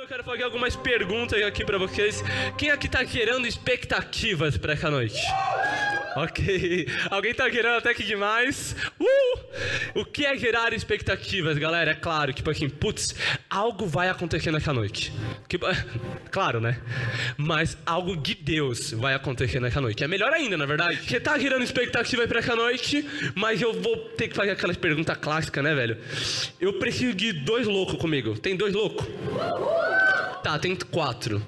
eu quero fazer algumas perguntas aqui pra vocês. Quem aqui tá gerando expectativas pra essa noite? Ok. Alguém tá gerando até que demais. Uh! O que é gerar expectativas, galera? É claro, tipo assim, putz, algo vai acontecer nessa noite. Que, claro, né? Mas algo de Deus vai acontecer nessa noite. É melhor ainda, na verdade. Você tá gerando expectativas pra essa noite, mas eu vou ter que fazer aquelas perguntas clássicas, né, velho? Eu preciso de dois loucos comigo. Tem dois loucos? Tá, tem quatro.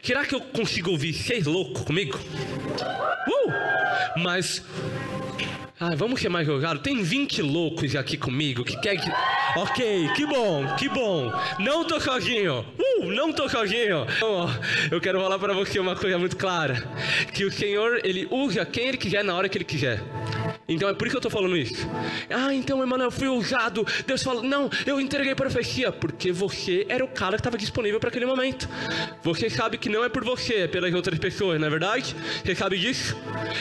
Será que eu consigo ouvir seis loucos comigo? Uh! Mas. Ah, vamos ser mais jogado. Tem 20 loucos aqui comigo que quer que. Ok, que bom, que bom. Não tô sozinho. Uh, não tô sozinho. Então, eu quero falar para você uma coisa muito clara: que o Senhor, ele usa quem ele quiser na hora que ele quiser. Então é por isso que eu estou falando isso. Ah, então, Emanuel, fui usado. Deus falou, não, eu entreguei profecia. Porque você era o cara que estava disponível para aquele momento. Você sabe que não é por você, é pelas outras pessoas, não é verdade? Você sabe disso?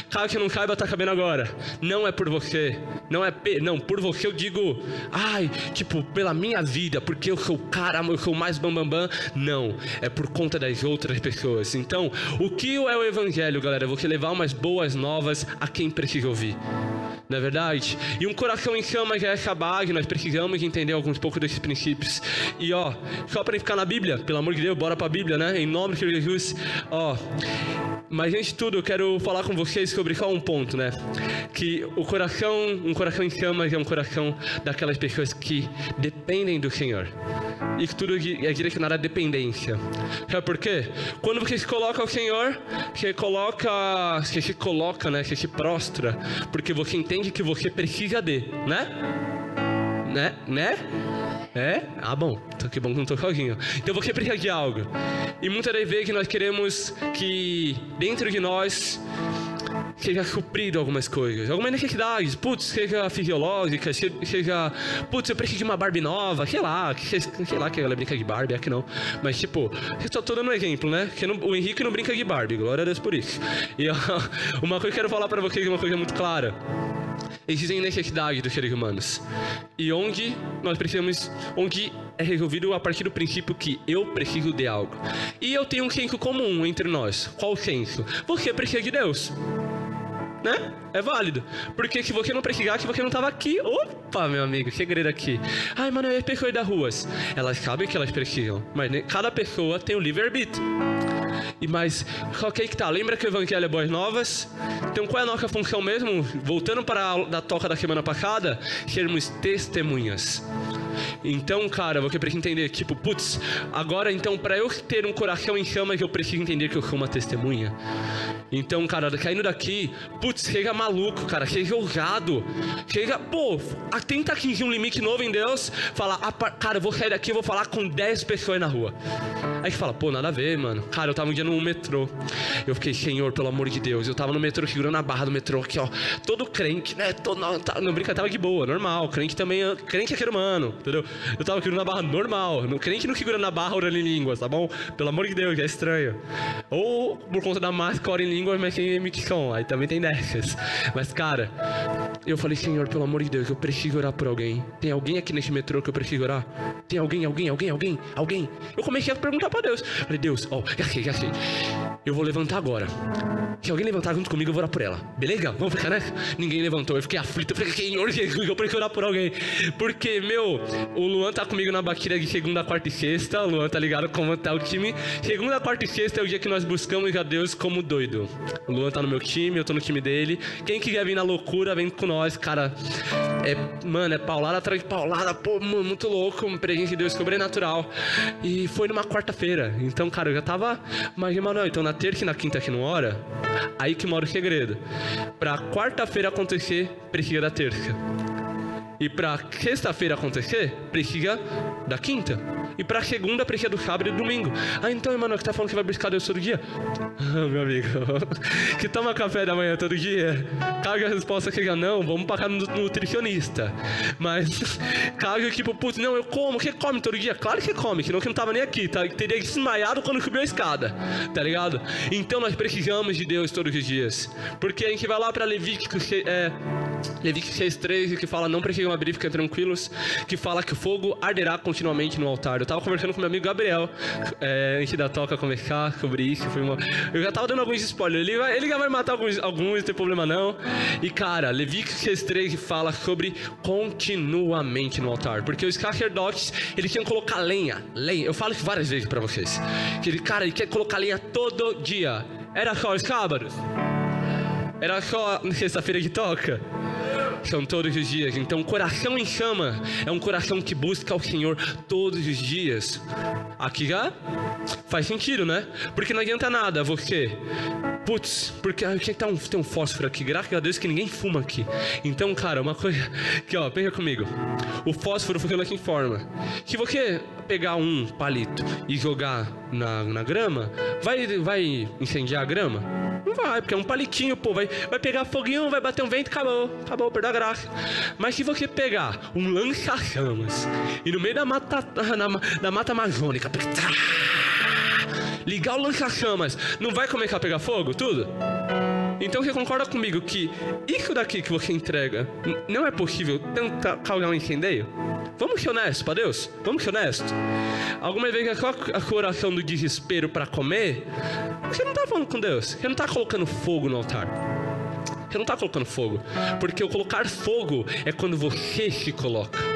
Caso você não saiba, tá sabendo agora. Não é por você. Não é não, por você eu digo, ai, tipo, pela minha vida, porque eu sou o cara, eu sou mais bambambam. Bam, bam. Não, é por conta das outras pessoas. Então, o que é o evangelho, galera? Você levar umas boas novas a quem precisa ouvir não é verdade? E um coração em chamas é essa base, nós precisamos entender alguns poucos desses princípios. E ó, só para ficar na Bíblia, pelo amor de Deus, bora para a Bíblia, né? Em nome de Jesus, ó. Mas antes de tudo, eu quero falar com vocês sobre só um ponto, né? Que o coração, um coração em chamas é um coração daquelas pessoas que dependem do Senhor. E tudo é direcionado à dependência. Sabe por quê? Quando você se coloca ao Senhor, você coloca, você se coloca, né? Você se prostra, porque você entende que você precisa de, né? Né? Né? É? Ah, bom. Que bom que não estou sozinho. Então você precisa de algo. E muitas das vezes nós queremos que dentro de nós seja suprido algumas coisas, algumas necessidades, putz, seja fisiológica, seja, putz, eu preciso de uma Barbie nova, sei lá, sei lá que ela brinca de Barbie, é que não, mas tipo, só tô dando um exemplo, né, que não, o Henrique não brinca de Barbie, glória a Deus por isso. E ó, uma coisa que eu quero falar para vocês, uma coisa muito clara, existem necessidades dos seres humanos. E onde nós precisamos, onde é resolvido a partir do princípio que eu preciso de algo. E eu tenho um senso comum entre nós. Qual senso? Você precisa de Deus né? É válido. Porque se você não precisasse, você não tava aqui. Opa, meu amigo, segredo aqui. Ai, mano, e as pessoas das ruas? Elas sabem que elas precisam, mas cada pessoa tem o livre-arbítrio. E mas, ok que tá, lembra que o Evangelho é boas novas? Então qual é a nossa função mesmo? Voltando para a da toca da semana passada, sermos testemunhas. Então, cara, você precisa entender, tipo, putz, agora então, para eu ter um coração em chamas, eu preciso entender que eu sou uma testemunha. Então, cara, caindo daqui, putz, chega maluco, cara, chega ousado. Chega, pô, tenta atingir um limite novo em Deus, falar, ah, cara, eu vou sair daqui, eu vou falar com 10 pessoas na rua. Aí fala, pô, nada a ver, mano. Cara, eu tava um dia no metrô. Eu fiquei, Senhor, pelo amor de Deus. Eu tava no metrô, segurando a barra do metrô aqui, ó. Todo crente, né? Todo, não, tá, não brinca, tava de boa, normal. Crente também, crente é ser humano, entendeu? Eu tava segurando a barra normal. No, crente não segura na barra orando em línguas, tá bom? Pelo amor de Deus, é estranho. Ou por conta da máscara ora em línguas, mas sem emissão. Aí também tem dessas. Mas, cara, eu falei, Senhor, pelo amor de Deus, eu preciso orar por alguém. Tem alguém aqui nesse metrô que eu preciso orar? Tem alguém, alguém, alguém, alguém, alguém? Eu comecei a perguntar pra Deus. Falei, Deus, ó, oh, já sei, já sei. Eu vou levantar agora. Se alguém levantar junto comigo, eu vou orar por ela. Beleza? Vamos ficar nessa? Ninguém levantou. Eu fiquei aflito. Eu falei, Senhor Jesus, eu preciso orar por alguém. Porque, meu, o Luan tá comigo na baqueira de segunda, quarta e sexta. O Luan tá ligado como tá o time. Segunda, quarta e sexta é o dia que nós buscamos a Deus como doido. O Luan tá no meu time, eu tô no time dele. Quem quiser vir na loucura, vem com nós, cara. É, mano, é paulada atrás de paulada, pô, muito louco, um presente de Deus sobrenatural. E foi numa quarta-feira. Então, cara, eu já tava. Mas, Emanuel, então na terça e na quinta aqui no hora, aí que mora o segredo. Pra quarta-feira acontecer, precisa da terça. E pra sexta-feira acontecer, precisa da quinta. E pra segunda, precisa do sábado e do domingo. Ah, então, Emanuel, que tá falando que vai buscar Deus todo dia? Ah, meu amigo, que toma café da manhã todo dia? Caso a resposta seja não, vamos pagar no nutricionista. Mas, caso tipo, putz, não, eu como, você come todo dia? Claro que come, senão que não tava nem aqui, tá? Teria desmaiado quando subiu a escada, tá ligado? Então nós precisamos de Deus todos os dias. Porque a gente vai lá pra Levítico, é Levítico 6,13, que fala não preguem abrir, fiquem tranquilos, que fala que o fogo arderá continuamente no altar. Tava conversando com meu amigo Gabriel, é, antes da toca conversar sobre isso. Foi uma... Eu já tava dando alguns spoilers. Ele, vai, ele já vai matar alguns, alguns, não tem problema não. E cara, Levítico 6,13 fala sobre continuamente no altar. Porque os sacerdotes, eles tinham que colocar lenha. Lenha. Eu falo isso várias vezes pra vocês. Que ele, cara, ele quer colocar lenha todo dia. Era só os sábados? Era só sexta-feira de toca? São todos os dias. Então, coração em chama é um coração que busca o Senhor todos os dias. Aqui já faz sentido, né? Porque não adianta nada você. Putz, porque ah, que um, tem um fósforo aqui. Graças a Deus que ninguém fuma aqui. Então, cara, uma coisa. Que ó, pensa comigo. O fósforo funciona aqui em forma. Se você pegar um palito e jogar na, na grama, vai, vai incendiar a grama? Não vai, porque é um palitinho, pô. Vai, vai pegar foguinho, vai bater um vento, acabou. Acabou, perdeu a graça. Mas se você pegar um lança-chamas e no meio da mata, na, da mata amazônica, ligar o lança-chamas, não vai começar a pegar fogo? Tudo? Então você concorda comigo que isso daqui que você entrega não é possível tentar causar um incendeio? Vamos ser honestos para Deus? Vamos ser honestos? Alguma vez a coração do desespero para comer, você não está falando com Deus. Você não está colocando fogo no altar. Você não está colocando fogo. Porque o colocar fogo é quando você se coloca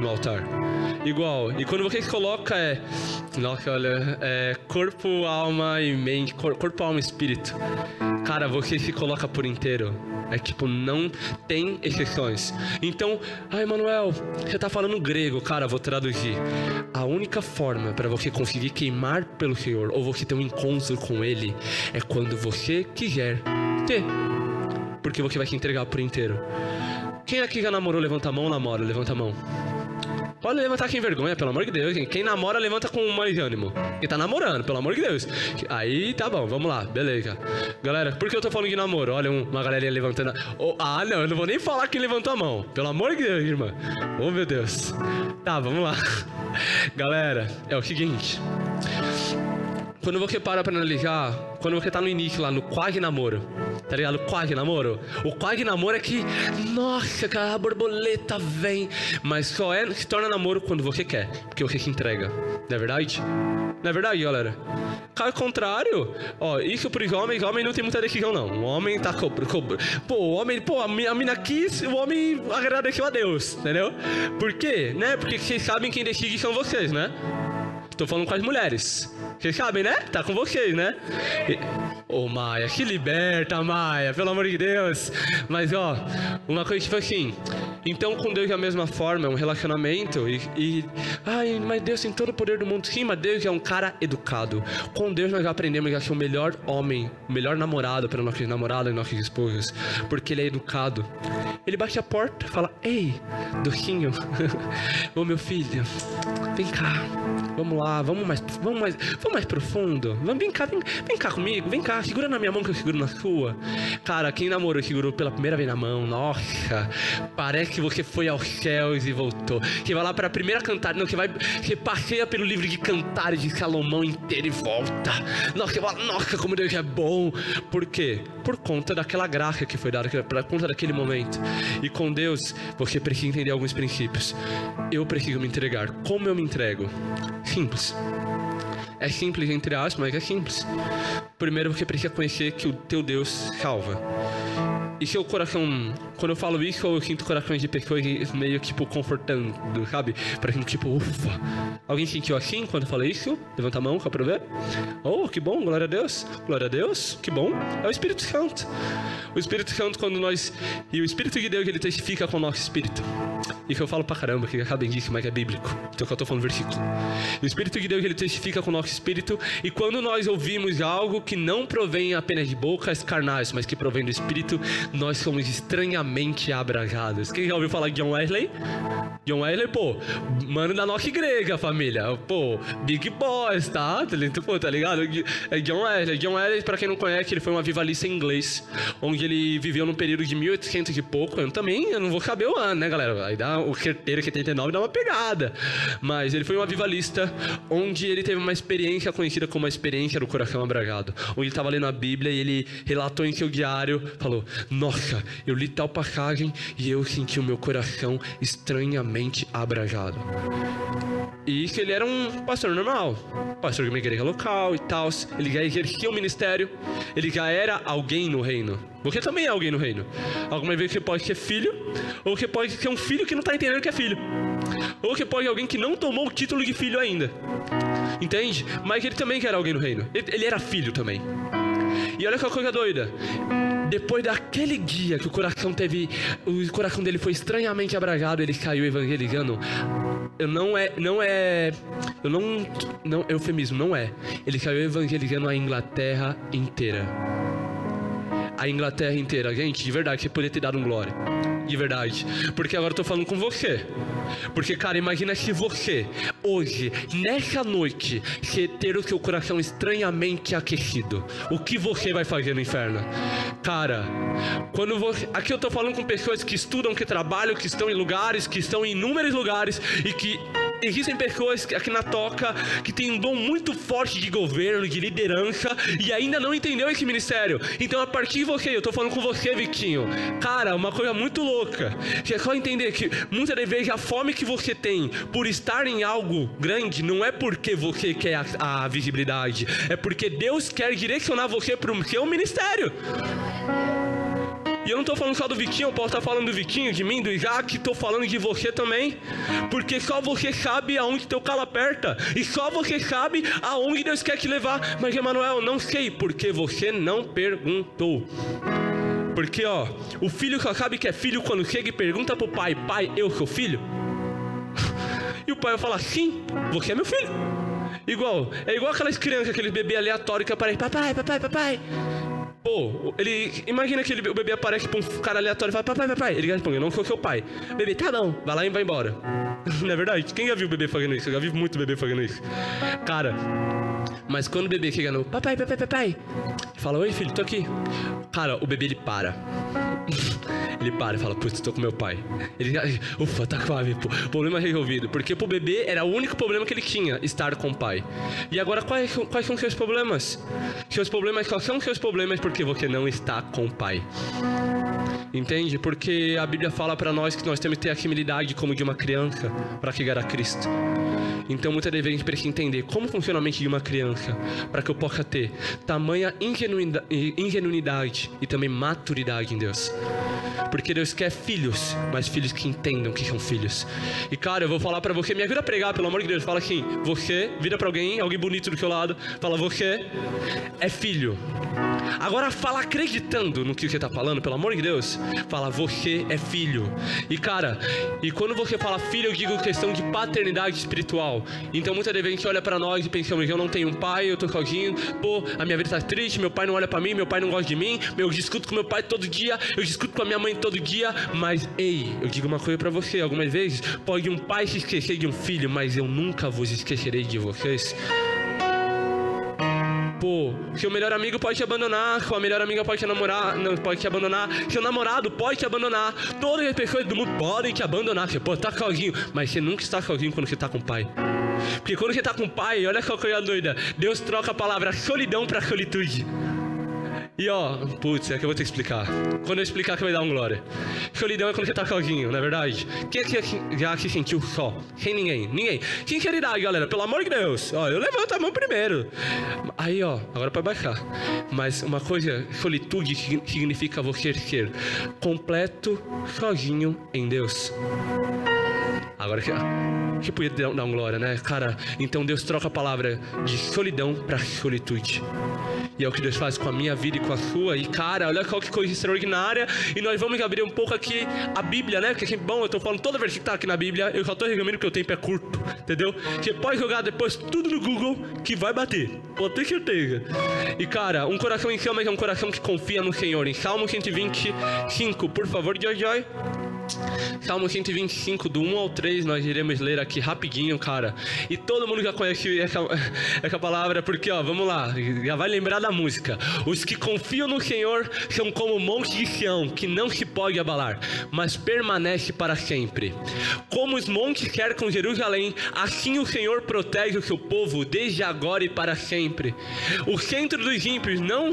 no altar. Igual. E quando você coloca é. Nossa, olha. É corpo, alma e mente. Corpo, alma e espírito. Cara, você se coloca por inteiro. É tipo, não tem exceções. Então, ai, Manuel, você tá falando grego, cara, vou traduzir. A única forma para você conseguir queimar pelo Senhor ou você ter um encontro com Ele é quando você quiser ter. Porque você vai se entregar por inteiro. Quem aqui já namorou, levanta a mão, namora, levanta a mão. Pode levantar quem vergonha, pelo amor de Deus. Quem namora, levanta com mais ânimo. Quem tá namorando, pelo amor de Deus. Aí tá bom, vamos lá, beleza. Galera, por que eu tô falando de namoro? Olha uma galerinha levantando. Oh, ah, não, eu não vou nem falar quem levantou a mão. Pelo amor de Deus, irmã. Oh, meu Deus. Tá, vamos lá. Galera, é o seguinte. Quando você para pra analisar, quando você tá no início lá, no quase namoro, tá ligado? Quase namoro. O quase namoro é que, nossa, cara, a borboleta vem. Mas só é, se torna namoro quando você quer, porque você se entrega. Não é verdade? Não é verdade, galera? Caso contrário, ó, isso pros homens, homem não tem muita decisão, não. O homem tá cobro. Pô, o homem, pô, a mina quis, o homem agradeceu a Deus, entendeu? Por quê? Né? Porque vocês sabem quem decide são vocês, né? Tô falando com as mulheres. Vocês sabem, né? Tá com vocês, né? Ô, oh, Maia, que liberta, Maia, pelo amor de Deus. Mas, ó, uma coisa tipo assim. Então, com Deus é a mesma forma, é um relacionamento. E, e. Ai, mas Deus tem todo o poder do mundo. Sim, mas Deus é um cara educado. Com Deus nós aprendemos a ser o melhor homem, o melhor namorado para nossos namorados e nossas esposas. Porque ele é educado. Ele bate a porta fala: Ei, docinho, ô meu filho, vem cá. Vamos lá, vamos mais, vamos mais, vamos mais profundo. Vamos, vem cá, vem, vem cá comigo, vem cá, segura na minha mão que eu seguro na sua. Cara, quem namorou segurou pela primeira vez na mão, nossa, parece que você foi aos céus e voltou. Que vai lá para a primeira cantada, não, que vai, que passeia pelo livro de cantares de Salomão inteiro e volta. Nossa, você fala, nossa, como Deus é bom. Por quê? Por conta daquela graça que foi dada, por conta daquele momento. E com Deus, você precisa entender alguns princípios. Eu preciso me entregar. Como eu me entrego? Simples. É simples, entre aspas, mas é simples. Primeiro você precisa conhecer que o teu Deus salva. E seu coração, quando eu falo isso, eu sinto corações de pessoas meio tipo confortando, sabe? Gente tipo, ufa. Alguém sentiu assim quando eu falei isso? Levanta a mão só ver. Oh, que bom, glória a Deus. Glória a Deus, que bom. É o Espírito Santo. O Espírito Santo, quando nós. E o Espírito de Deus, ele testifica com o nosso espírito. E que eu falo pra caramba, que acabem disso, mas é bíblico. Então que eu tô falando versículo. O Espírito de Deus, ele testifica com o nosso espírito. E quando nós ouvimos algo que não provém apenas de bocas carnais, mas que provém do Espírito, nós somos estranhamente abrasados. Quem já ouviu falar de John Wesley? John Wesley, pô, mano da nossa igreja, família. Pô, Big Boss, tá? Pô, tá ligado? É John Wesley. John Wesley, pra quem não conhece, ele foi um avivalista inglês, onde ele viveu num período de 1800 e pouco. Eu também, eu não vou saber o ano, né, galera? Aí dá o certeiro que 89 dá uma pegada. Mas ele foi um avivalista, onde ele teve uma experiência conhecida como a experiência do coração abragado. Onde ele estava lendo a Bíblia e ele relatou em seu diário, falou: Nossa, eu li tal passagem e eu senti o meu coração estranhamente abrajado. E isso ele era um pastor normal, pastor de uma igreja local e tal. Ele já exercia o ministério, ele já era alguém no reino. Você também é alguém no reino. Alguma vez você pode ser filho, ou você pode ser um filho que não está entendendo que é filho. Ou você pode ser alguém que não tomou o título de filho ainda. Entende? Mas ele também era alguém no reino. Ele era filho também. E olha que coisa doida. Depois daquele dia que o coração teve, o coração dele foi estranhamente abrajado, ele caiu evangelizando. Eu não é, não é, eu não, não, eufemismo, não é. Ele caiu evangelizando a Inglaterra inteira. A Inglaterra inteira, gente, de verdade, você poderia ter dado um glória de verdade. Porque agora eu tô falando com você. Porque, cara, imagina se você, hoje, nessa noite, você ter o seu coração estranhamente aquecido. O que você vai fazer no inferno? Cara, quando você. Aqui eu tô falando com pessoas que estudam, que trabalham, que estão em lugares, que estão em inúmeros lugares e que existem pessoas aqui na toca que têm um dom muito forte de governo, de liderança e ainda não entendeu esse ministério. Então, a partir de você, eu tô falando com você, Vitinho. Cara, uma coisa muito louca. Que é só entender que muitas das vezes a fome que você tem por estar em algo grande não é porque você quer a, a visibilidade, é porque Deus quer direcionar você para o seu ministério. E eu não estou falando só do Vitinho, eu posso estar falando do Vitinho, de mim, do Isaac, estou falando de você também. Porque só você sabe aonde teu calo aperta. E só você sabe aonde Deus quer te levar. Mas, Emanuel, não sei, porque você não perguntou. Porque, ó, o filho só sabe que é filho quando chega e pergunta pro pai: Pai, eu sou filho? E o pai vai falar: Sim, você é meu filho. Igual, é igual aquelas crianças, aquele bebê aleatório que aparece: Papai, papai, papai. Pô, ele. Imagina que ele, o bebê aparece pra um cara aleatório e fala: Papai, papai. Ele responde: Eu não sou seu pai. O bebê, tá bom, vai lá e vai embora. não é verdade? Quem já viu o bebê fazendo isso? Eu já vi muito bebê fazendo isso. Cara, mas quando o bebê chega no papai, papai, papai, fala: Oi, filho, tô aqui. Cara, o bebê ele para. ele para e fala: Putz, tô com meu pai. Ele, ufa, tá suave, pô. Problema resolvido. Porque pro bebê era o único problema que ele tinha, estar com o pai. E agora, quais, quais são seus problemas? Seus problemas, quais são seus problemas porque você não está com o pai? Entende? Porque a Bíblia fala para nós que nós temos que ter a humildade como de uma criança para chegar a Cristo. Então, muitas vezes a gente precisa entender como funciona a mente de uma criança para que eu possa ter tamanha ingenuidade e também maturidade em Deus. Porque Deus quer filhos, mas filhos que entendam que são filhos. E cara, eu vou falar para você, me ajuda a pregar, pelo amor de Deus. Fala assim: você, vira para alguém, alguém bonito do seu lado, fala: você é filho. Agora fala acreditando no que você está falando, pelo amor de Deus. Fala, você é filho. E cara, e quando você fala filho, eu digo questão de paternidade espiritual. Então muitas vezes a gente olha para nós e pensamos, eu não tenho um pai, eu tô sozinho, pô, a minha vida tá triste, meu pai não olha para mim, meu pai não gosta de mim, eu discuto com meu pai todo dia, eu discuto com a minha mãe todo dia, mas ei, eu digo uma coisa para você, algumas vezes pode um pai se esquecer de um filho, mas eu nunca vos esquecerei de vocês. Pô, seu melhor amigo pode te abandonar, sua melhor amiga pode te namorar, não pode te abandonar, seu namorado pode te abandonar, todas as pessoas do mundo podem te abandonar. Você pode estar sozinho, mas você nunca está sozinho quando você está com o pai. Porque quando você está com o pai, olha que coisa doida, Deus troca a palavra solidão para solitude. E ó, putz, é que eu vou que explicar. Quando eu explicar que vai dar um glória. Solidão é quando você tá sozinho, não é verdade? Quem aqui já se sentiu só? Sem ninguém? Ninguém. Sinceridade, galera, pelo amor de Deus. Ó, eu levanto a mão primeiro. Aí, ó, agora pode baixar. Mas uma coisa, solitude significa você ser completo, sozinho em Deus. Agora que, que podia dar um glória, né? Cara, então Deus troca a palavra de solidão para solitude. E é o que Deus faz com a minha vida e com a sua. E cara, olha qual que coisa extraordinária. E nós vamos abrir um pouco aqui a Bíblia, né? Porque é sempre bom, eu tô falando toda vez que tá aqui na Bíblia, eu só tô resumindo porque o tempo é curto, entendeu? Você pode jogar depois tudo no Google que vai bater. Pode ter certeza. E cara, um coração em chama é um coração que confia no Senhor. Em Salmo 125, por favor, Joy Joy. Salmo 125, do 1 ao 3, nós iremos ler aqui rapidinho, cara. E todo mundo já conhece essa, essa palavra, porque, ó, vamos lá, já vai lembrar da música. Os que confiam no Senhor são como o monte de Sião, que não se pode abalar, mas permanece para sempre. Como os montes cercam Jerusalém, assim o Senhor protege o seu povo desde agora e para sempre. O centro dos ímpios não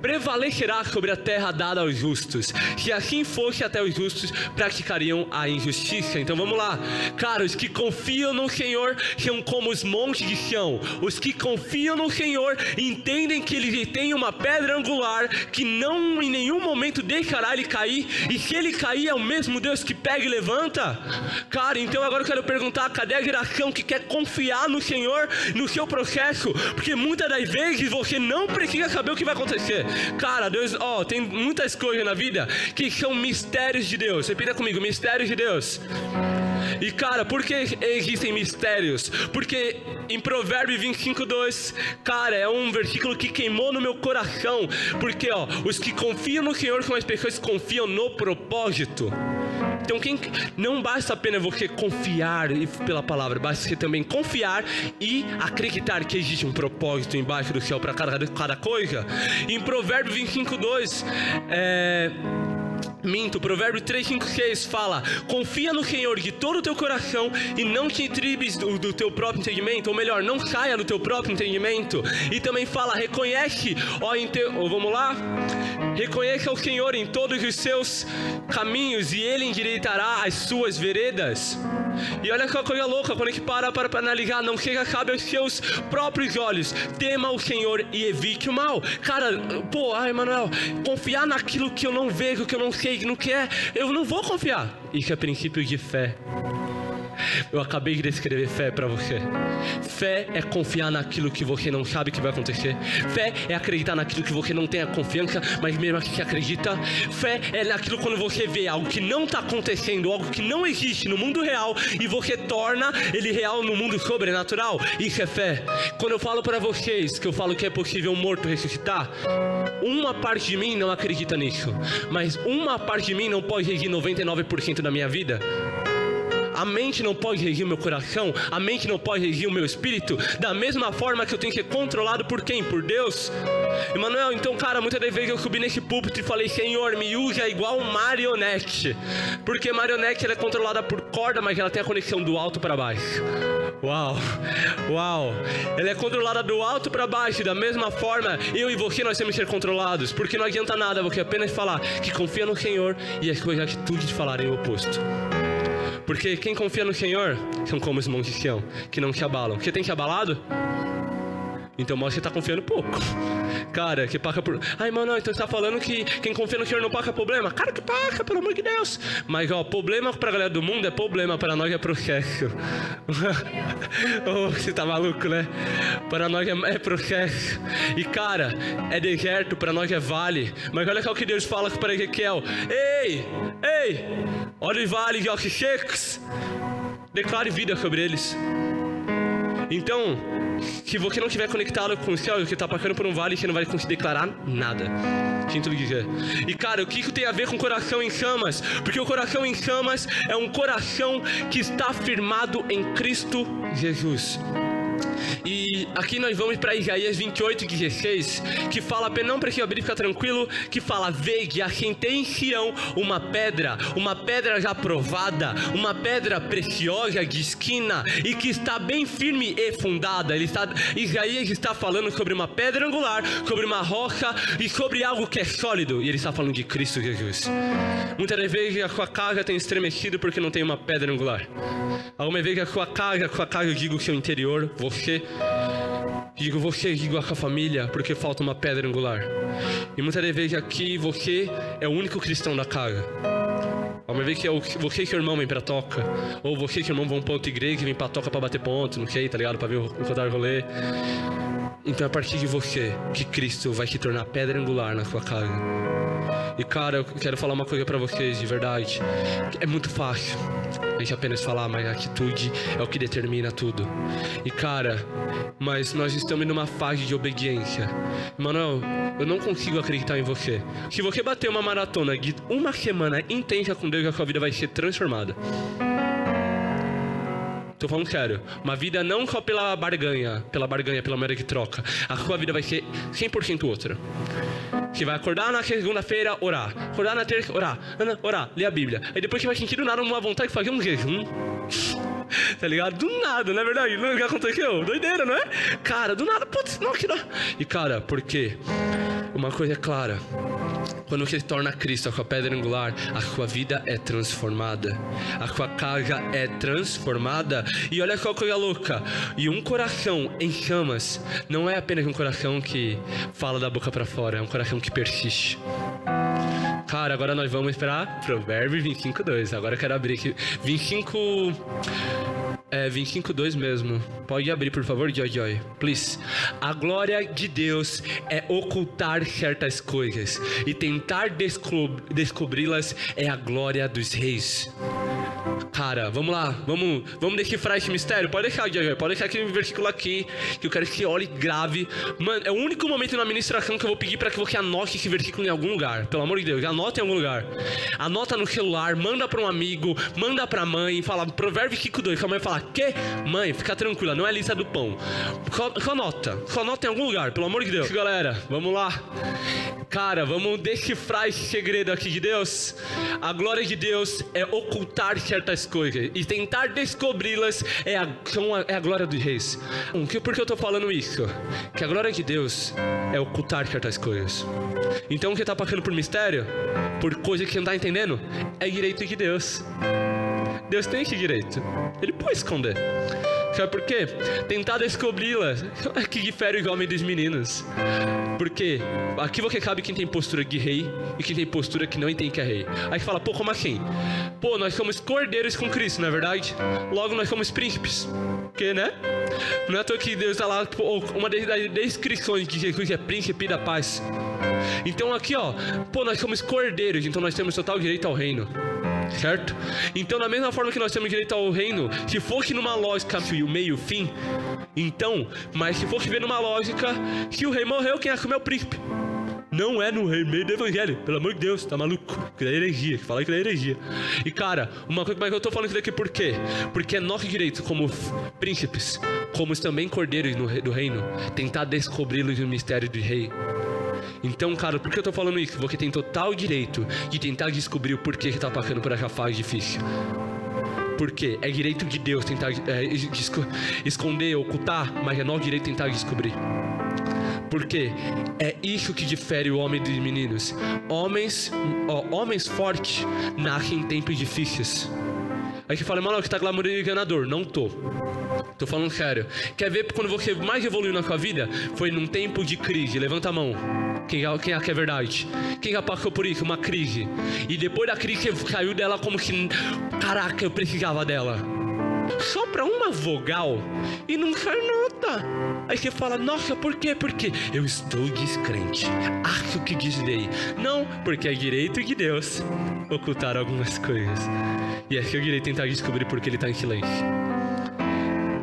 prevalecerá sobre a terra dada aos justos. Se assim fosse, até os justos praticariam a injustiça. Então vamos lá. Cara, os que confiam no Senhor são como os montes de Sião. Os que confiam no Senhor entendem que ele tem uma pedra angular que não em nenhum momento deixará ele cair. E se ele cair, é o mesmo Deus que pega e levanta. Cara, então agora eu quero perguntar: cadê a geração que quer confiar no Senhor, no seu processo? Porque muitas das vezes você não precisa saber o que vai acontecer. Cara, Deus, ó, tem muitas coisas na vida que são mistérios de Deus. Repita comigo: mistérios de Deus. E cara, por que existem mistérios? Porque em Provérbios 25, 2, cara, é um versículo que queimou no meu coração. Porque, ó, os que confiam no Senhor são as pessoas que confiam no propósito. Então, quem não basta apenas você confiar pela palavra, basta você também confiar e acreditar que existe um propósito embaixo do céu para cada, cada coisa. Em Provérbios 25, 2, é Minto, Provérbio 3, 5, 6 fala: Confia no Senhor de todo o teu coração e não te tribes do, do, teu próprio entendimento, ou melhor, não saia do teu próprio entendimento. E também fala: Reconhece, ó, te... oh, vamos lá? Reconheça o Senhor em todos os seus caminhos e Ele endireitará as suas veredas. E olha que coisa louca, quando a gente para para, analisar, não seja cabe aos seus próprios olhos, tema o Senhor e evite o mal. Cara, pô, ai, Manuel, confiar naquilo que eu não vejo, que eu não sei, que não quer, eu não vou confiar. Isso é princípio de fé. Eu acabei de descrever fé para você. Fé é confiar naquilo que você não sabe que vai acontecer. Fé é acreditar naquilo que você não tem a confiança, mas mesmo assim acredita. Fé é naquilo quando você vê algo que não está acontecendo, algo que não existe no mundo real e você torna ele real no mundo sobrenatural. Isso é fé. Quando eu falo para vocês que eu falo que é possível um morto ressuscitar, uma parte de mim não acredita nisso, mas uma parte de mim não pode regir 99% da minha vida. A mente não pode regir o meu coração, a mente não pode regir o meu espírito, da mesma forma que eu tenho que ser controlado por quem? Por Deus. Emanuel, então, cara, muitas das vezes eu subi nesse púlpito e falei, Senhor, me usa igual marionete. Porque marionete ela é controlada por corda, mas ela tem a conexão do alto para baixo. Uau, uau. Ela é controlada do alto para baixo. Da mesma forma, eu e você nós temos que ser controlados. Porque não adianta nada você apenas falar que confia no Senhor e as coisas atitudes falarem o oposto. Porque quem confia no Senhor são como os montes de Sião, que não se abalam. Você tem se abalado? Então mostra que está confiando pouco. Cara, que paga por. Ai, mano, então você tá falando que quem confia no Senhor não paga problema? Cara, que paga, pelo amor de Deus. Mas, ó, problema pra galera do mundo é problema, para nós é processo. oh, você tá maluco, né? Para nós é, é, processo. E, cara, é deserto, para nós é vale. Mas olha só o que Deus fala para Ezequiel: Ei, ei, olha os vales de ossos. Declare vida sobre eles. Então, se você não estiver conectado com o céu, você está passando por um vale, você não vai conseguir declarar nada. Sinto lhe dizer. E cara, o que isso tem a ver com coração em chamas? Porque o coração em chamas é um coração que está firmado em Cristo Jesus. E aqui nós vamos para Isaías 28, 16, que fala, não precisa abrir, fica tranquilo, que fala, vegue, assentei em Sião uma pedra, uma pedra já provada, uma pedra preciosa de esquina e que está bem firme e fundada. Ele está, Isaías está falando sobre uma pedra angular, sobre uma rocha e sobre algo que é sólido. E ele está falando de Cristo Jesus. Muitas vezes a sua casa tem estremecido porque não tem uma pedra angular. Alguma vez a sua casa, a sua casa, eu digo seu interior, você Digo você, digo a família, porque falta uma pedra angular. E muitas vezes aqui você é o único cristão da casa. Uma vez que é você e seu irmão vem pra toca, ou você e seu irmão vão pra outra igreja e vem pra toca pra bater ponto, não sei, tá ligado? Pra ver o rodar rolê. Então é a partir de você que Cristo vai se tornar pedra angular na sua casa. E cara, eu quero falar uma coisa para vocês de verdade. É muito fácil a gente apenas falar, mas a atitude é o que determina tudo. E cara, mas nós estamos numa fase de obediência. Manuel, eu não consigo acreditar em você. Se você bater uma maratona de uma semana intensa com Deus, a sua vida vai ser transformada. Tô falando sério. Uma vida não só pela barganha, pela barganha, pela moeda que troca. A sua vida vai ser 100% outra. Você vai acordar na segunda-feira, orar. Acordar na terça, orar. Orar, ler a Bíblia. Aí depois você vai sentir do nada uma vontade de fazer um jejum. tá ligado? Do nada, não é verdade? Não é o que aconteceu? Doideira, não é? Cara, do nada, putz, não, que não. E cara, por quê? Uma coisa é clara. Quando se torna Cristo, a sua pedra angular, a sua vida é transformada. A sua casa é transformada. E olha só coisa louca. E um coração em chamas não é apenas um coração que fala da boca para fora, é um coração que persiste. Cara, agora nós vamos esperar Provérbios 25, 2. Agora eu quero abrir aqui. 25. É, 25.2 mesmo. Pode abrir, por favor, Joy Joy. Please. A glória de Deus é ocultar certas coisas. E tentar descobri-las é a glória dos reis. Cara, vamos lá, vamos, vamos decifrar esse mistério. Pode deixar, Joy. Pode deixar aquele versículo aqui, que eu quero que você olhe grave. Mano, é o único momento na ministração que eu vou pedir para que você anote esse versículo em algum lugar. Pelo amor de Deus, anota em algum lugar. Anota no celular, manda para um amigo, manda para a mãe, fala Provérbio 5.2, que a mãe fala quê? Mãe, fica tranquila, não é lista do pão. Só nota, só nota em algum lugar, pelo amor de Deus. Galera, vamos lá. Cara, vamos decifrar esse segredo aqui de Deus. A glória de Deus é ocultar certas coisas e tentar descobri-las é a, é a glória dos reis. Por que eu tô falando isso? Que a glória de Deus é ocultar certas coisas. Então, o que tá passando por mistério, por coisa que você não tá entendendo, é direito de Deus. Deus tem esse direito. Ele pode esconder. Sabe por quê? Tentar descobri-la que difere o homem dos meninos. Porque aqui você sabe quem tem postura de rei e quem tem postura que não entende que é rei. Aí você fala, pô, como assim? Pô, nós somos cordeiros com Cristo, não é verdade? Logo nós somos príncipes. Que, né? Não é à toa que Deus está lá, uma das descrições de Jesus é príncipe da paz. Então aqui, ó, pô, nós somos cordeiros, então nós temos total direito ao reino certo? Então, da mesma forma que nós temos direito ao reino, se fosse numa lógica o meio fim, então, mas se fosse ver numa lógica que o rei morreu, quem assume é o príncipe. Não é no meio do evangelho, pelo amor de Deus, tá maluco? Que é heresia, que fala que é heresia. E cara, uma coisa, mas eu tô falando isso daqui por quê? Porque é nosso direito, como príncipes, como também cordeiros do reino, tentar descobri-los no mistério do rei. Então, cara, por que eu tô falando isso? Você tem total direito de tentar descobrir o porquê que tá passando por essa fase difícil. Porque é direito de Deus tentar é, esconder, ocultar, mas é nosso direito tentar descobrir. Porque é isso que difere o homem dos meninos. Homens, ó, homens fortes nascem em tempos difíceis. Aí você fala, mano, que tá glamorizador. Não tô. Tô falando sério. Quer ver quando você mais evoluiu na sua vida? Foi num tempo de crise. Levanta a mão. Quem, quem é que é verdade? Quem já passou por isso? Uma crise. E depois da crise você saiu dela como que. Caraca, eu precisava dela. Só pra uma vogal e não sai nota. Aí você fala, nossa, por quê? Porque eu estou descrente. Acho que desdei. Não, porque é direito de Deus ocultar algumas coisas. E é seu direito tentar descobrir por que ele tá em silêncio.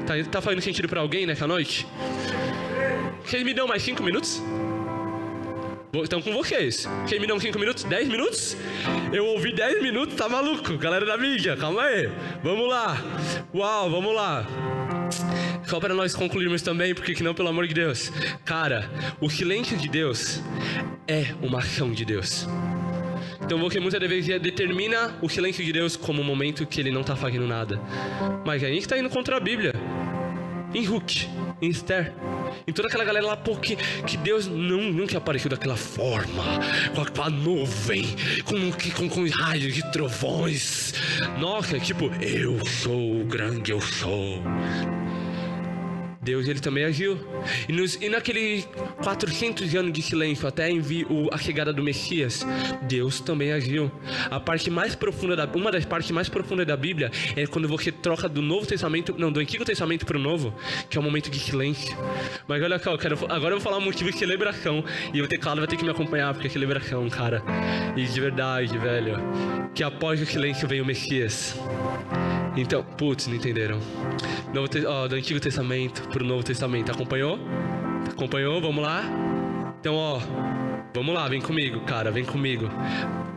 Tá, tá fazendo sentido pra alguém nessa noite? Vocês me dão mais cinco minutos? Estão com vocês. Quem me dão 5 minutos? 10 minutos? Eu ouvi 10 minutos, tá maluco? Galera da mídia, calma aí. Vamos lá. Uau, vamos lá. Só para nós concluirmos também, porque que não, pelo amor de Deus. Cara, o silêncio de Deus é uma ação de Deus. Então você muitas vezes determina o silêncio de Deus como um momento que ele não está fazendo nada. Mas a gente está indo contra a Bíblia. Em Hulk, em Esther, em toda aquela galera lá, porque que Deus não, nunca apareceu daquela forma, com aquela nuvem, com, com, com raios e trovões. Nossa, tipo, eu sou o grande, eu sou. Deus ele também agiu. E, nos, e naquele 400 anos de silêncio, até o, a chegada do Messias, Deus também agiu. A parte mais profunda, da, uma das partes mais profundas da Bíblia é quando você troca do Novo Testamento, não, do Antigo Testamento para o Novo, que é um momento de silêncio. Mas olha só, eu quero, agora eu vou falar um motivo de celebração. E eu ter, claro, vai ter que me acompanhar, porque é celebração, cara. E de verdade, velho, que após o silêncio vem o Messias. Então, putz, não entenderam. Novo, ó, do Antigo Testamento pro Novo Testamento. Acompanhou? Acompanhou? Vamos lá? Então, ó, vamos lá, vem comigo, cara, vem comigo.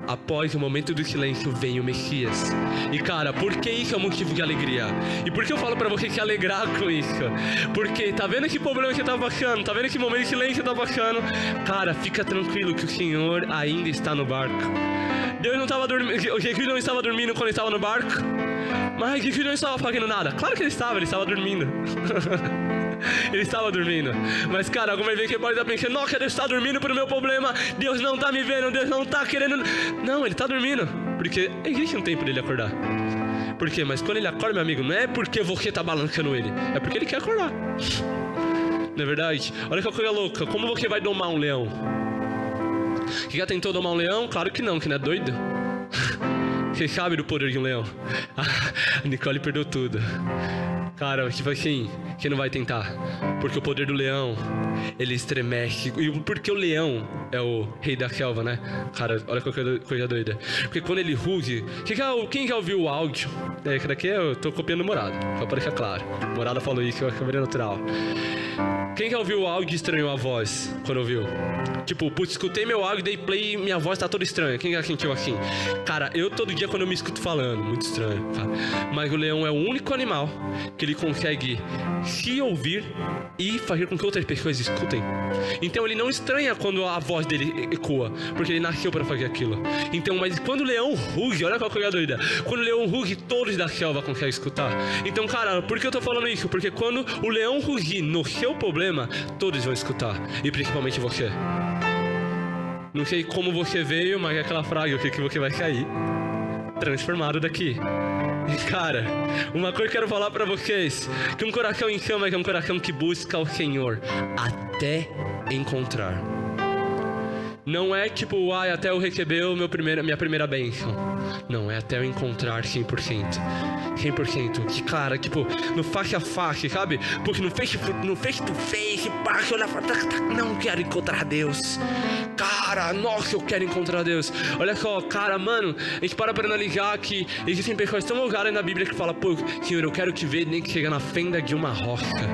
após o momento do silêncio, vem o Messias. E cara, por que isso é um motivo de alegria? E por que eu falo para você se alegrar com isso? Porque tá vendo que problema que tá passando? Tá vendo que momento de silêncio tá passando? Cara, fica tranquilo que o Senhor ainda está no barco. Deus não estava dormindo, Jesus não estava dormindo quando estava no barco. Mas Jesus não estava fazendo nada. Claro que ele estava, ele estava dormindo. ele estava dormindo. Mas, cara, alguma vez que pode estar pensando, nossa, Deus está dormindo pro meu problema, Deus não está me vendo, Deus não está querendo. Não, ele está dormindo. Porque existe um tempo dele acordar. Por quê? Mas quando ele acorda, meu amigo, não é porque você está balançando ele, é porque ele quer acordar. Não é verdade? Olha que coisa louca. Como você vai domar um leão? Já tentou domar um leão? Claro que não, que não é doido. Você sabe do poder de um leão? A Nicole perdeu tudo. Cara, tipo assim, quem não vai tentar? Porque o poder do leão, ele estremece. E porque o leão é o rei da selva, né? Cara, olha que coisa doida. Porque quando ele ruge. Quem já ouviu o áudio? É, daqui eu tô copiando o Morado, só pra deixar claro. Morada falou isso, eu que é natural. Quem já ouviu o áudio e estranhou a voz quando ouviu? Tipo, putz, escutei meu áudio, dei play e minha voz tá toda estranha. Quem já sentiu assim? Cara, eu todo dia quando eu me escuto falando, muito estranho, cara. Mas o leão é o único animal que ele consegue se ouvir e fazer com que outras pessoas escutem. Então ele não estranha quando a voz dele ecoa, porque ele nasceu para fazer aquilo. Então, mas quando o leão ruge, olha qual coisa doida. Quando o leão ruge, todos da selva conseguem escutar. Então, cara, por que eu tô falando isso? Porque quando o leão rugir no seu problema, todos vão escutar, e principalmente você. Não sei como você veio, mas é aquela frase, o que, que você vai sair transformado daqui. Cara, uma coisa que eu quero falar para vocês, que um coração em chama é um coração que busca o Senhor até encontrar. Não é tipo, ai, até eu receber primeiro, minha primeira bênção. Não, é até eu encontrar 100%. 100%. Que, cara, tipo, no face a face, sabe? Porque no face, no face to face, passa, olha não quero encontrar Deus. Cara, nossa, eu quero encontrar Deus. Olha só, cara, mano, a gente para pra analisar que existem pessoas tão lugares na Bíblia que falam, pô, Senhor, eu quero te ver nem que chega na fenda de uma rocha.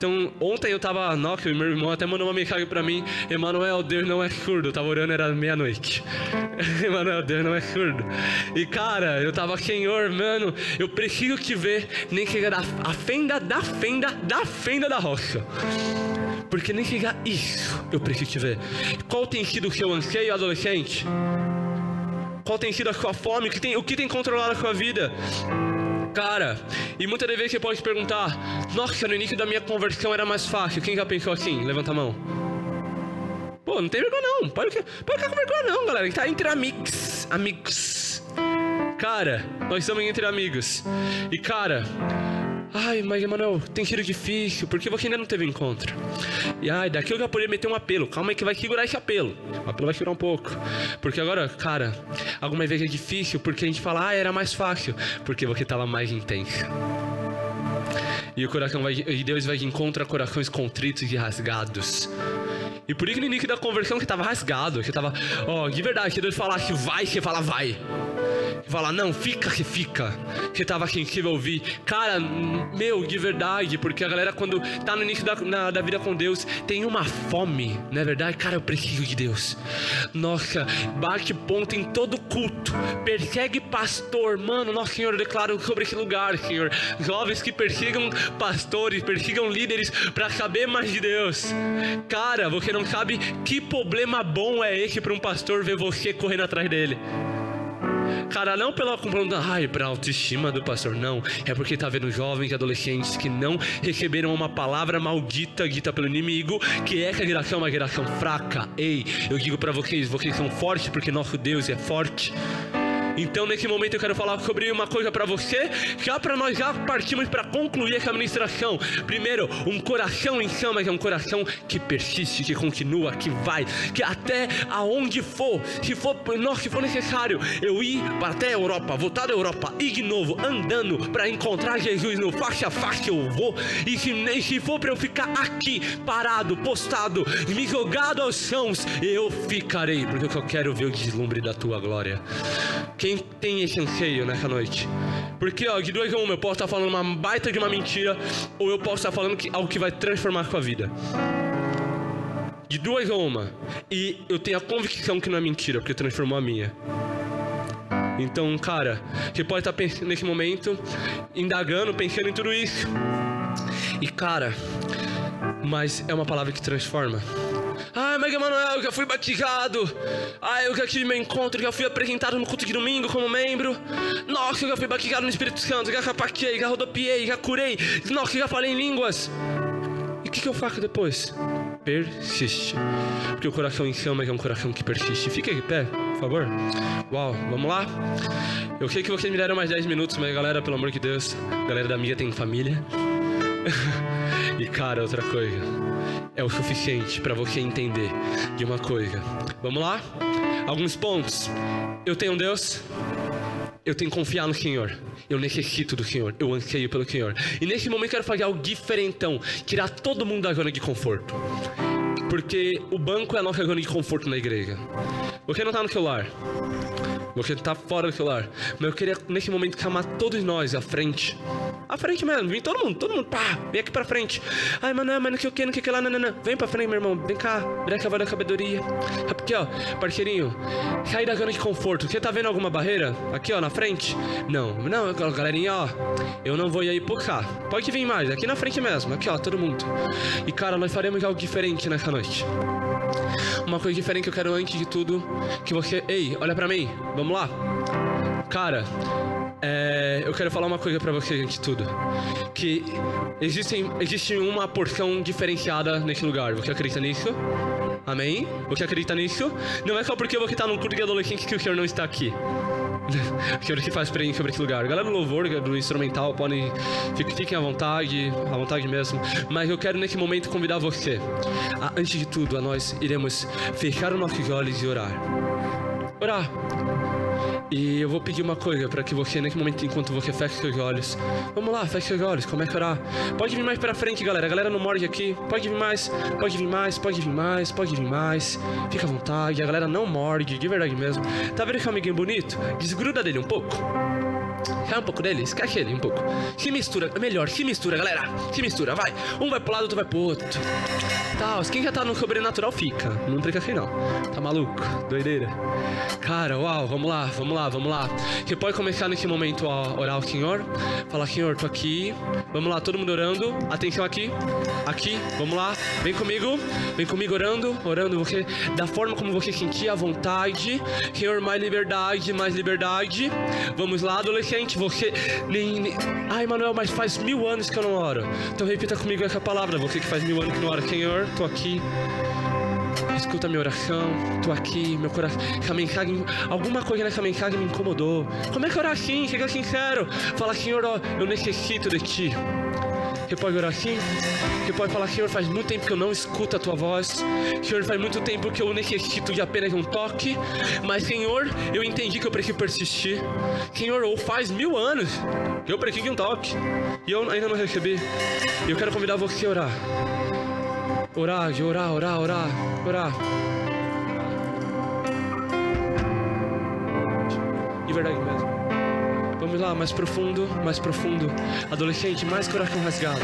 Então, ontem eu tava, nossa, meu irmão até mandou uma mensagem pra mim: Emanuel, Deus não é surdo. Eu tava orando, era meia-noite. Emanuel, Deus não é surdo. E cara, eu tava, Senhor, mano, eu preciso te ver, nem que a fenda da fenda da fenda da rocha. Porque nem chegar isso eu preciso te ver. Qual tem sido o seu anseio, adolescente? Qual tem sido a sua fome? O que tem, o que tem controlado a sua vida? Cara, e muitas vezes você pode perguntar: Nossa, no início da minha conversão era mais fácil. Quem já pensou assim? Levanta a mão. Pô, não tem vergonha não. Pode, ficar com vergonha não, galera. Gente tá entre amigos. Amigos. Cara, nós estamos entre amigos. E cara, Ai, mas Emanuel, tem sido difícil, porque você ainda não teve encontro. E ai, daqui eu já poderia meter um apelo. Calma aí que vai segurar esse apelo. O apelo vai segurar um pouco. Porque agora, cara, algumas vezes é difícil porque a gente fala, ah, era mais fácil. Porque você estava mais intenso. E o coração vai, e Deus vai de encontro a corações contritos e rasgados. E por isso no início da conversão que estava rasgado, que estava, ó, oh, de verdade, se Deus falasse vai, você fala vai falar, não, fica que fica. Que tava sensível ouvir. Cara, meu, de verdade, porque a galera quando tá no início da, na, da vida com Deus tem uma fome, não é verdade? Cara, eu preciso de Deus. Nossa, bate ponto em todo culto. Persegue pastor, mano. Nossa Senhor, eu declaro sobre esse lugar, Senhor. Jovens que persigam pastores, persigam líderes para saber mais de Deus. Cara, você não sabe que problema bom é esse para um pastor ver você correndo atrás dele. Cara, não pela ai, pra autoestima do pastor, não. É porque tá vendo jovens e adolescentes que não receberam uma palavra maldita dita pelo inimigo, que é que a geração é uma geração fraca. Ei, eu digo para vocês, vocês são fortes porque nosso Deus é forte. Então, nesse momento, eu quero falar sobre uma coisa para você, já para nós já partimos para concluir essa administração. Primeiro, um coração em chamas é um coração que persiste, que continua, que vai, que até aonde for, se for, nossa, se for necessário, eu ir para até a Europa, voltar da Europa, ir de novo, andando para encontrar Jesus no face a face, eu vou. E se, e se for para eu ficar aqui, parado, postado, me jogado aos chãos, eu ficarei, porque eu quero ver o deslumbre da tua glória. Quem tem esse anseio nessa noite? Porque, ó, de duas a uma, eu posso estar falando uma baita de uma mentira, ou eu posso estar falando que, algo que vai transformar a sua vida. de duas a uma. E eu tenho a convicção que não é mentira, porque transformou a minha. Então, cara, você pode estar pensando nesse momento, indagando, pensando em tudo isso. E, cara, mas é uma palavra que transforma. Ah, mas Emanuel, eu fui batizado. Ah, eu já tive meu encontro, já fui apresentado no culto de domingo como membro. Nossa, eu já fui batizado no Espírito Santo, já capaquei, já rodopiei, já curei. Nossa, eu já falei em línguas. E o que, que eu faço depois? Persiste. Porque o coração em chama é um coração que persiste. Fica de pé, por favor. Uau, vamos lá? Eu sei que vocês me deram mais 10 minutos, mas galera, pelo amor de Deus, galera da minha tem família. e cara, outra coisa é o suficiente para você entender de uma coisa. Vamos lá? Alguns pontos. Eu tenho Deus. Eu tenho que confiar no Senhor. Eu necessito do Senhor. Eu anseio pelo Senhor. E nesse momento eu quero fazer algo diferentão. Tirar todo mundo da zona de conforto. Porque o banco é a nossa zona de conforto na igreja. Você não está no celular. Você está fora do celular. Mas eu queria, nesse momento, chamar todos nós à frente. À frente mesmo. Vem todo mundo, todo mundo. Pá, vem aqui pra frente. Ai, mano, não sei o que, não o que lá, não, não, não. Vem pra frente, meu irmão. Vem cá. Breca vai da sabedoria. Aqui, ó. Parceirinho. Sai da zona de conforto. Você tá vendo alguma barreira? Aqui, ó, na frente? Não. Não, galerinha, ó. Eu não vou ir aí por cá. Pode vir mais. Aqui na frente mesmo. Aqui, ó, todo mundo. E, cara, nós faremos algo diferente nessa noite. Uma coisa diferente que eu quero antes de tudo que você, ei, olha para mim. Vamos lá. Cara, é, eu quero falar uma coisa para você antes de tudo, que existem, existe uma porção diferenciada nesse lugar. Você acredita nisso? Amém? Você acredita nisso? Não é só porque você tá num culto de adolescente que o Senhor não está aqui. o Senhor que faz experiência sobre esse lugar. Galera do louvor, do instrumental, podem fiquem à vontade, à vontade mesmo. Mas eu quero nesse momento convidar você, a, antes de tudo, a nós iremos fechar os nossos olhos e orar. Orar. E eu vou pedir uma coisa para que você, nesse momento, enquanto você fecha seus olhos, vamos lá, fecha seus olhos, começa a orar. Pode vir mais pra frente, galera. A galera não morde aqui. Pode vir mais, pode vir mais, pode vir mais, pode vir mais. Fica à vontade, a galera não morde, de verdade mesmo. Tá vendo esse amiguinho bonito? Desgruda dele um pouco. Sai um pouco dele, esquece ele um pouco. Se mistura, melhor, se mistura, galera. Se mistura, vai. Um vai pro lado, outro vai pro outro. Tal, quem já tá no sobrenatural fica. Não brinca assim não. Tá maluco? Doideira. Cara, uau, vamos lá, vamos lá, vamos lá. Você pode começar nesse momento a orar ao Senhor. Falar, Senhor, tô aqui. Vamos lá, todo mundo orando. Atenção aqui. Aqui, vamos lá. Vem comigo. Vem comigo orando. Orando você da forma como você sentir a vontade. Senhor, mais liberdade, mais liberdade. Vamos lá, adolescente. Você nem, nem... Ai, Manuel, mas faz mil anos que eu não oro. Então repita comigo essa palavra. Você que faz mil anos que não ora. Senhor, tô aqui. Escuta minha oração, tô aqui, meu coração. Mensagem, alguma coisa nessa mensagem me incomodou. Como é que orar assim? Chega sincero. Fala, Senhor, ó, eu necessito de ti. Você pode orar assim? Você pode falar, Senhor, faz muito tempo que eu não escuto a tua voz. Senhor, faz muito tempo que eu necessito de apenas um toque. Mas, Senhor, eu entendi que eu preciso persistir. Senhor, ou faz mil anos que eu preciso de um toque. E eu ainda não recebi. Eu quero convidar você a orar. Orar, orar, orar, orar, orar. De verdade mesmo. Vamos lá, mais profundo, mais profundo. Adolescente, mais coração rasgado.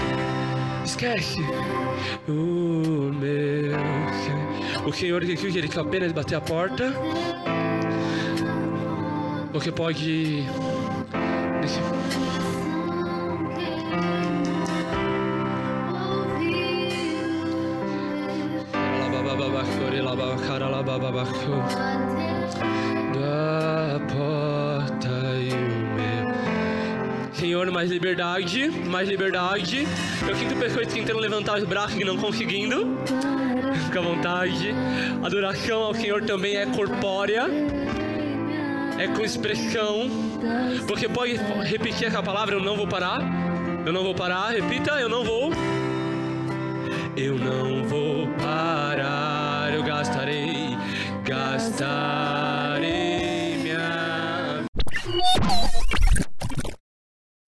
Esquece. O meu. O Senhor que ele quer apenas bater a porta. Você pode. Liberdade, mais liberdade. Eu sinto pessoas tentando levantar os braços e não conseguindo. Fica à vontade. Adoração ao Senhor também é corpórea. É com expressão. Você pode repetir essa palavra? Eu não vou parar. Eu não vou parar. Repita, eu não vou. Eu não vou parar. Eu gastarei, gastarei